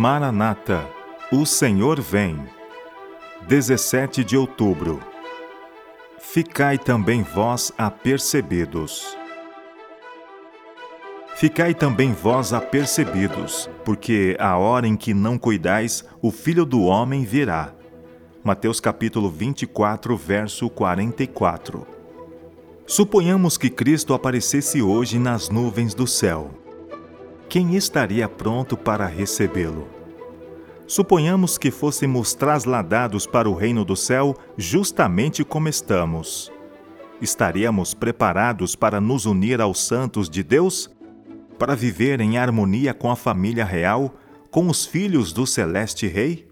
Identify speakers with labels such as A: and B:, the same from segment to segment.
A: Maranata, o Senhor vem. 17 de outubro. Ficai também vós apercebidos. Ficai também vós apercebidos, porque a hora em que não cuidais, o Filho do Homem virá. Mateus capítulo 24, verso 44. Suponhamos que Cristo aparecesse hoje nas nuvens do céu quem estaria pronto para recebê-lo? Suponhamos que fôssemos trasladados para o reino do céu justamente como estamos. Estaríamos preparados para nos unir aos santos de Deus? Para viver em harmonia com a família real, com os filhos do celeste Rei?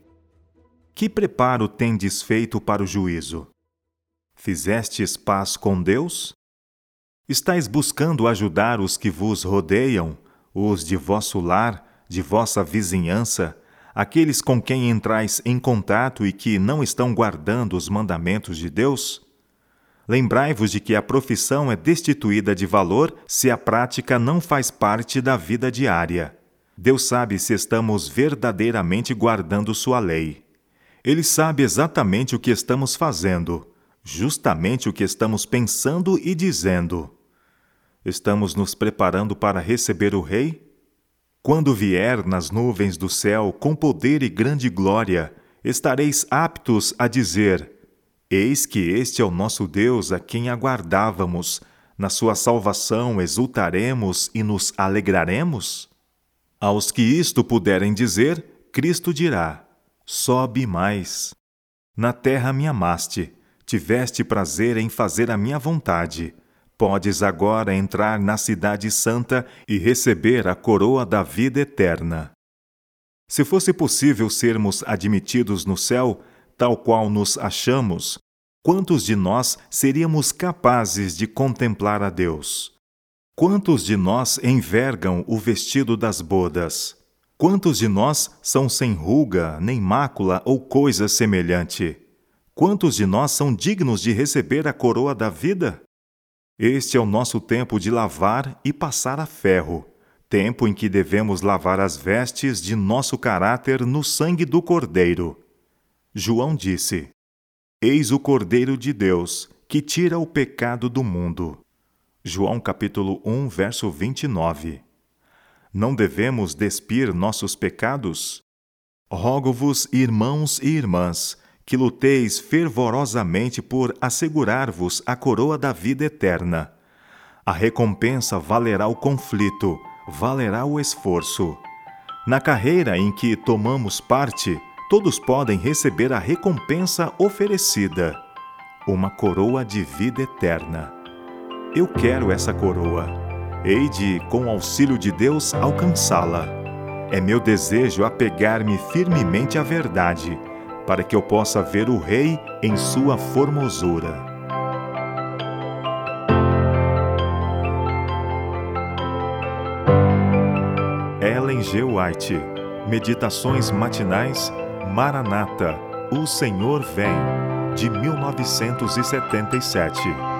A: Que preparo tendes feito para o juízo? Fizestes paz com Deus? Estais buscando ajudar os que vos rodeiam, os de vosso lar, de vossa vizinhança, aqueles com quem entrais em contato e que não estão guardando os mandamentos de Deus? Lembrai-vos de que a profissão é destituída de valor se a prática não faz parte da vida diária. Deus sabe se estamos verdadeiramente guardando Sua lei. Ele sabe exatamente o que estamos fazendo, justamente o que estamos pensando e dizendo. Estamos nos preparando para receber o Rei? Quando vier nas nuvens do céu com poder e grande glória, estareis aptos a dizer: Eis que este é o nosso Deus a quem aguardávamos, na sua salvação exultaremos e nos alegraremos? Aos que isto puderem dizer, Cristo dirá: Sobe mais. Na terra me amaste, tiveste prazer em fazer a minha vontade Podes agora entrar na Cidade Santa e receber a coroa da vida eterna. Se fosse possível sermos admitidos no céu, tal qual nos achamos, quantos de nós seríamos capazes de contemplar a Deus? Quantos de nós envergam o vestido das bodas? Quantos de nós são sem ruga, nem mácula ou coisa semelhante? Quantos de nós são dignos de receber a coroa da vida? Este é o nosso tempo de lavar e passar a ferro, tempo em que devemos lavar as vestes de nosso caráter no sangue do Cordeiro. João disse: Eis o Cordeiro de Deus, que tira o pecado do mundo. João capítulo 1, verso 29. Não devemos despir nossos pecados? Rogo-vos, irmãos e irmãs, que luteis fervorosamente por assegurar-vos a coroa da vida eterna. A recompensa valerá o conflito, valerá o esforço. Na carreira em que tomamos parte, todos podem receber a recompensa oferecida, uma coroa de vida eterna. Eu quero essa coroa. Hei de, com auxílio de Deus, alcançá-la. É meu desejo apegar-me firmemente à verdade para que eu possa ver o Rei em sua formosura. Ellen G. White Meditações Matinais Maranata O Senhor Vem, de 1977